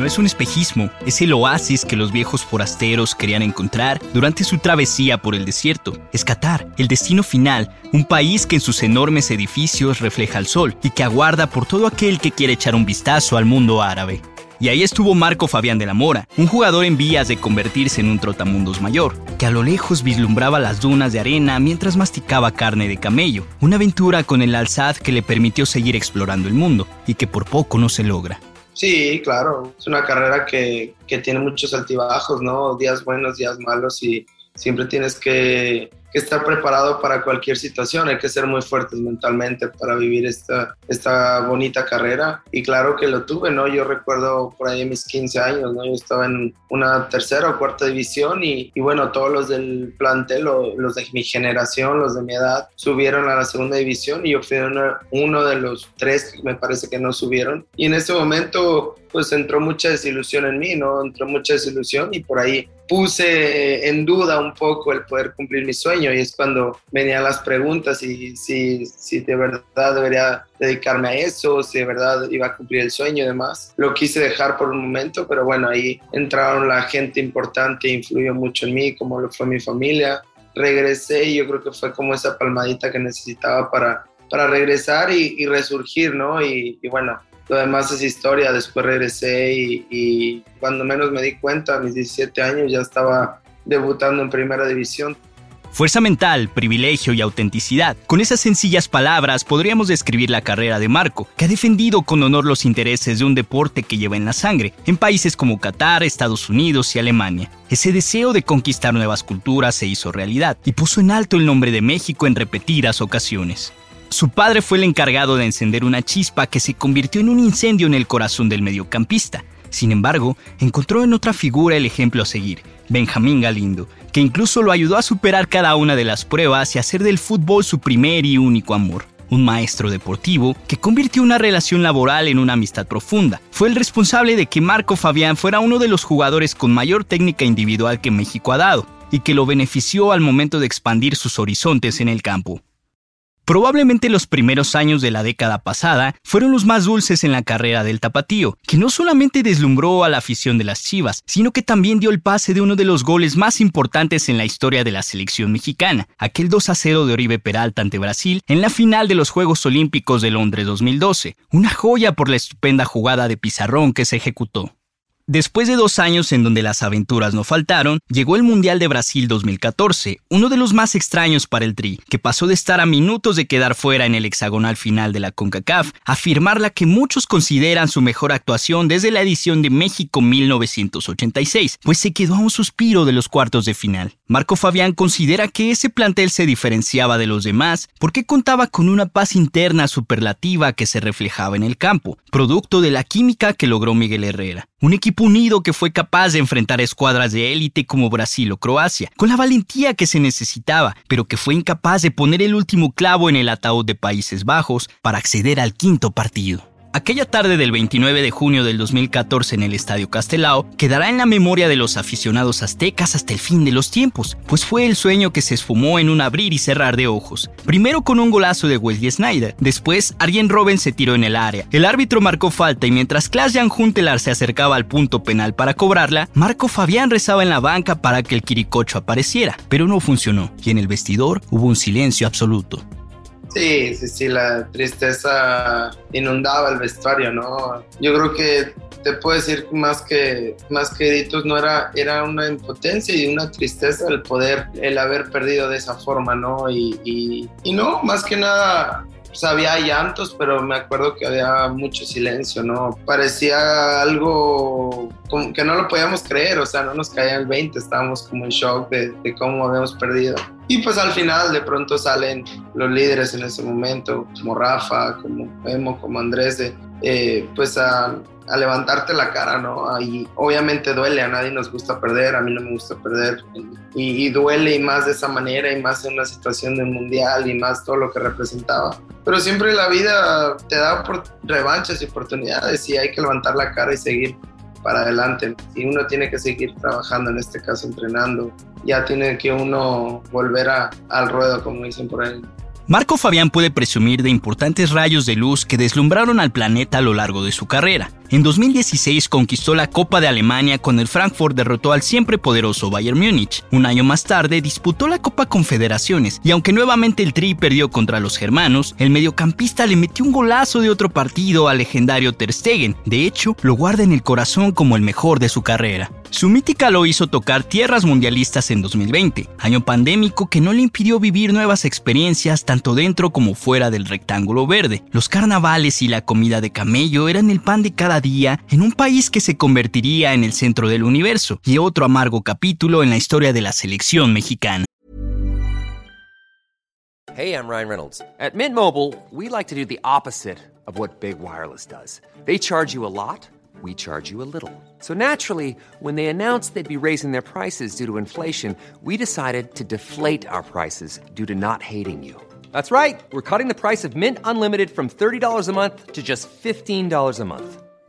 No es un espejismo, es el oasis que los viejos forasteros querían encontrar durante su travesía por el desierto. Es Qatar, el destino final, un país que en sus enormes edificios refleja el sol y que aguarda por todo aquel que quiere echar un vistazo al mundo árabe. Y ahí estuvo Marco Fabián de la Mora, un jugador en vías de convertirse en un trotamundos mayor, que a lo lejos vislumbraba las dunas de arena mientras masticaba carne de camello, una aventura con el alzad que le permitió seguir explorando el mundo y que por poco no se logra. Sí, claro, es una carrera que, que tiene muchos altibajos, ¿no? Días buenos, días malos y siempre tienes que, que, estar preparado para cualquier situación, hay que ser muy fuertes mentalmente para vivir esta, esta bonita carrera y claro que lo tuve, ¿no? Yo recuerdo por ahí mis 15 años, ¿no? Yo estaba en una tercera o cuarta división y, y bueno, todos los del plantel, los de mi generación, los de mi edad, subieron a la segunda división y yo fui uno, uno de los tres me parece que no subieron y en ese momento pues entró mucha desilusión en mí, ¿no? Entró mucha desilusión y por ahí puse en duda un poco el poder cumplir mi sueño y es cuando venían las preguntas y si, si de verdad debería dedicarme a eso, si de verdad iba a cumplir el sueño y demás. Lo quise dejar por un momento, pero bueno, ahí entraron la gente importante, influyó mucho en mí, como lo fue mi familia. Regresé y yo creo que fue como esa palmadita que necesitaba para, para regresar y, y resurgir, ¿no? Y, y bueno, lo demás es historia. Después regresé y, y, cuando menos me di cuenta, a mis 17 años ya estaba debutando en primera división. Fuerza mental, privilegio y autenticidad. Con esas sencillas palabras podríamos describir la carrera de Marco, que ha defendido con honor los intereses de un deporte que lleva en la sangre, en países como Qatar, Estados Unidos y Alemania. Ese deseo de conquistar nuevas culturas se hizo realidad y puso en alto el nombre de México en repetidas ocasiones. Su padre fue el encargado de encender una chispa que se convirtió en un incendio en el corazón del mediocampista. Sin embargo, encontró en otra figura el ejemplo a seguir, Benjamín Galindo, que incluso lo ayudó a superar cada una de las pruebas y hacer del fútbol su primer y único amor. Un maestro deportivo que convirtió una relación laboral en una amistad profunda. Fue el responsable de que Marco Fabián fuera uno de los jugadores con mayor técnica individual que México ha dado, y que lo benefició al momento de expandir sus horizontes en el campo. Probablemente los primeros años de la década pasada fueron los más dulces en la carrera del tapatío, que no solamente deslumbró a la afición de las Chivas, sino que también dio el pase de uno de los goles más importantes en la historia de la selección mexicana, aquel 2 a 0 de Oribe Peralta ante Brasil en la final de los Juegos Olímpicos de Londres 2012, una joya por la estupenda jugada de pizarrón que se ejecutó. Después de dos años en donde las aventuras no faltaron, llegó el Mundial de Brasil 2014, uno de los más extraños para el Tri, que pasó de estar a minutos de quedar fuera en el hexagonal final de la CONCACAF a firmar la que muchos consideran su mejor actuación desde la edición de México 1986, pues se quedó a un suspiro de los cuartos de final. Marco Fabián considera que ese plantel se diferenciaba de los demás porque contaba con una paz interna superlativa que se reflejaba en el campo, producto de la química que logró Miguel Herrera. Un equipo unido que fue capaz de enfrentar escuadras de élite como Brasil o Croacia, con la valentía que se necesitaba, pero que fue incapaz de poner el último clavo en el ataúd de Países Bajos para acceder al quinto partido. Aquella tarde del 29 de junio del 2014 en el Estadio Castelao quedará en la memoria de los aficionados aztecas hasta el fin de los tiempos, pues fue el sueño que se esfumó en un abrir y cerrar de ojos. Primero con un golazo de Wesley Snyder, después Arjen Robben se tiró en el área. El árbitro marcó falta y mientras Klaas-Jan Huntelaar se acercaba al punto penal para cobrarla, Marco Fabián rezaba en la banca para que el quiricocho apareciera, pero no funcionó y en el vestidor hubo un silencio absoluto. Sí, sí, sí, la tristeza inundaba el vestuario, ¿no? Yo creo que te puedo decir más que más que editos no era era una impotencia y una tristeza el poder el haber perdido de esa forma no y, y, y no más que nada pues había llantos, pero me acuerdo que había mucho silencio, ¿no? Parecía algo que no lo podíamos creer, o sea, no nos caía el 20, estábamos como en shock de, de cómo habíamos perdido. Y pues al final de pronto salen los líderes en ese momento, como Rafa, como Emo, como Andrés, eh, pues a, levantarte la cara, ¿no? Y obviamente duele, a nadie nos gusta perder, a mí no me gusta perder. Y, duele y más de esa manera y más en una situación de mundial y más todo lo que representaba. Pero siempre la vida te da por revanchas y oportunidades y hay que levantar la cara y seguir para adelante. Y uno tiene que seguir trabajando, en este caso entrenando. Ya tiene que uno volver a, al ruedo, como dicen por ahí. Marco Fabián puede presumir de importantes rayos de luz que deslumbraron al planeta a lo largo de su carrera. En 2016 conquistó la Copa de Alemania cuando el Frankfurt derrotó al siempre poderoso Bayern Múnich. Un año más tarde disputó la Copa Confederaciones y aunque nuevamente el Tri perdió contra los germanos, el mediocampista le metió un golazo de otro partido al legendario Ter Stegen. De hecho, lo guarda en el corazón como el mejor de su carrera. Su mítica lo hizo tocar tierras mundialistas en 2020, año pandémico que no le impidió vivir nuevas experiencias tanto dentro como fuera del rectángulo verde. Los carnavales y la comida de camello eran el pan de cada día en un país que se convertiría en el centro del universo y otro amargo capítulo en la historia de la selección mexicana. Hey, I'm Ryan Reynolds. At Mint Mobile, we like to do the opposite of what Big Wireless does. They charge you a lot. we charge you a little. So naturally, when they announced they'd be raising their prices due to inflation, we decided to deflate our prices due to not hating you. That's right. We're cutting the price of Mint Unlimited from $30 a month to just $15 a month.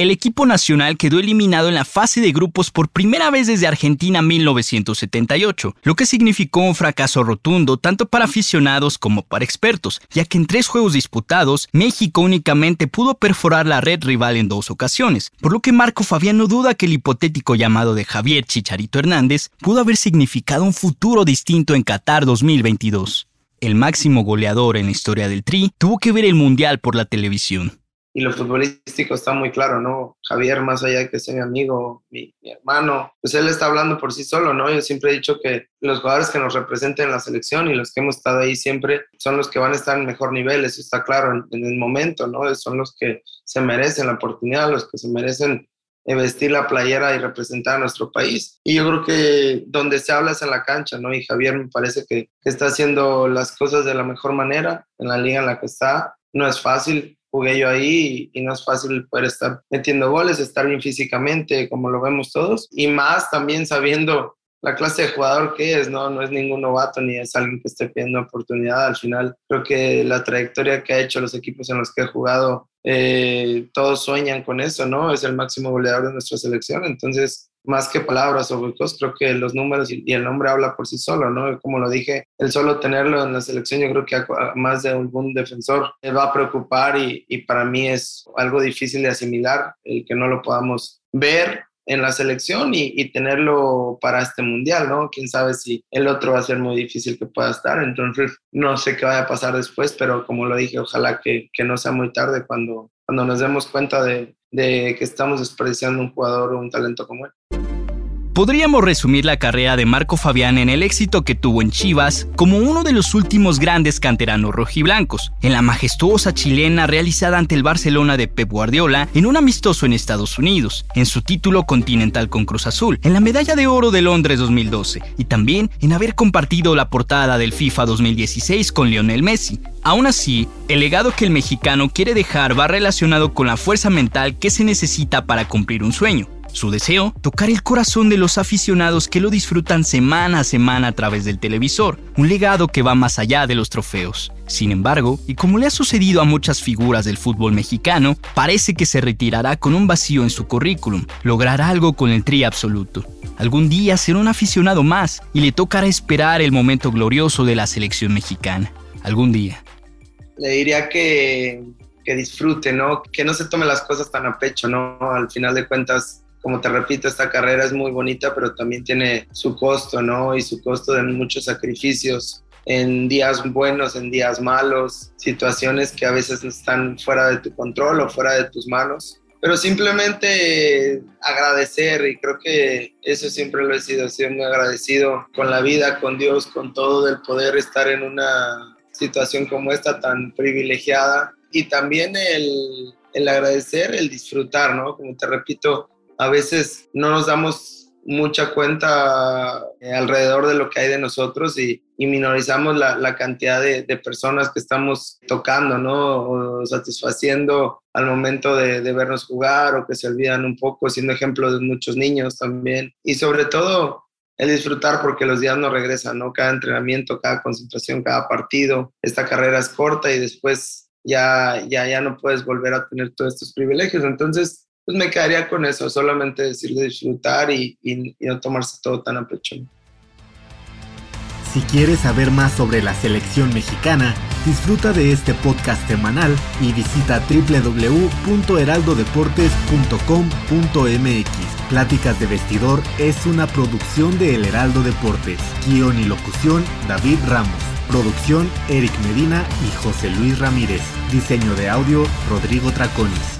el equipo nacional quedó eliminado en la fase de grupos por primera vez desde Argentina 1978, lo que significó un fracaso rotundo tanto para aficionados como para expertos, ya que en tres juegos disputados, México únicamente pudo perforar la red rival en dos ocasiones, por lo que Marco Fabián no duda que el hipotético llamado de Javier Chicharito Hernández pudo haber significado un futuro distinto en Qatar 2022. El máximo goleador en la historia del Tri tuvo que ver el Mundial por la televisión y lo futbolístico está muy claro, ¿no? Javier, más allá de que sea mi amigo, mi, hermano, pues él está hablando por sí solo, ¿no? Yo siempre he dicho que los jugadores que nos representen en la selección y los que hemos estado ahí siempre son los que van a estar en mejor nivel, eso está claro en, el momento, ¿no? Son los que se merecen la oportunidad, los que se merecen vestir la playera y representar a nuestro país. Y yo creo que donde se habla es en la cancha, ¿no? Y Javier me parece que está haciendo las cosas de la mejor manera en la liga en la que está. No es fácil, jugué yo ahí y, no es fácil poder estar metiendo goles, estar bien físicamente, como lo vemos todos, y más también sabiendo la clase de jugador que es, ¿no? No es ningún novato ni es alguien que esté pidiendo oportunidad. Al final, creo que la trayectoria que ha hecho los equipos en los que he jugado, eh, todos sueñan con eso, ¿no? Es el máximo goleador de nuestra selección. Entonces, más que palabras o huecos, creo que los números y, el nombre habla por sí solo, ¿no? Como lo dije, el solo tenerlo en la selección, yo creo que a, más de algún defensor le va a preocupar y, y, para mí es algo difícil de asimilar el que no lo podamos ver en la selección y, y, tenerlo para este mundial, ¿no? Quién sabe si el otro va a ser muy difícil que pueda estar, entonces no sé qué vaya a pasar después, pero como lo dije, ojalá que, que no sea muy tarde cuando, cuando nos demos cuenta de, de que estamos desperdiciando un jugador o un talento como él. Podríamos resumir la carrera de Marco Fabián en el éxito que tuvo en Chivas como uno de los últimos grandes canteranos rojiblancos, en la majestuosa chilena realizada ante el Barcelona de Pep Guardiola en un amistoso en Estados Unidos, en su título continental con Cruz Azul, en la medalla de oro de Londres 2012 y también en haber compartido la portada del FIFA 2016 con Lionel Messi. Aún así, el legado que el mexicano quiere dejar va relacionado con la fuerza mental que se necesita para cumplir un sueño. Su deseo, tocar el corazón de los aficionados que lo disfrutan semana a semana a través del televisor, un legado que va más allá de los trofeos. Sin embargo, y como le ha sucedido a muchas figuras del fútbol mexicano, parece que se retirará con un vacío en su currículum, logrará algo con el tri absoluto. Algún día será un aficionado más y le tocará esperar el momento glorioso de la selección mexicana. Algún día. Le diría que que disfrute, ¿no? Que no se tome las cosas tan a pecho, ¿no? Al final de cuentas, como te repito, esta carrera es muy bonita, pero también tiene su costo, ¿no? Y su costo de muchos sacrificios en días buenos, en días malos, situaciones que a veces están fuera de tu control o fuera de tus manos. Pero simplemente agradecer y creo que eso siempre lo he sido, he sido muy agradecido con la vida, con Dios, con todo, del poder estar en una situación como esta tan privilegiada y también el, el agradecer, el disfrutar, ¿no? Como te repito, a veces no nos damos mucha cuenta eh, alrededor de lo que hay de nosotros y, minorizamos la, cantidad de, personas que estamos tocando, ¿no? O satisfaciendo al momento de, vernos jugar o que se olvidan un poco, siendo ejemplo de muchos niños también. Y sobre todo, el disfrutar porque los días no regresan, ¿no? Cada entrenamiento, cada concentración, cada partido, esta carrera es corta y después ya, ya, ya no puedes volver a tener todos estos privilegios. Entonces, pues me quedaría con eso, solamente decirle disfrutar y, no tomarse todo tan a. Si quieres saber más sobre la selección mexicana, disfruta de este podcast semanal y visita www.heraldodeportes.com.mx. Pláticas de vestidor es una producción de El Heraldo Deportes. Guión y locución David Ramos. Producción Eric Medina y José Luis Ramírez. Diseño de audio Rodrigo Traconis.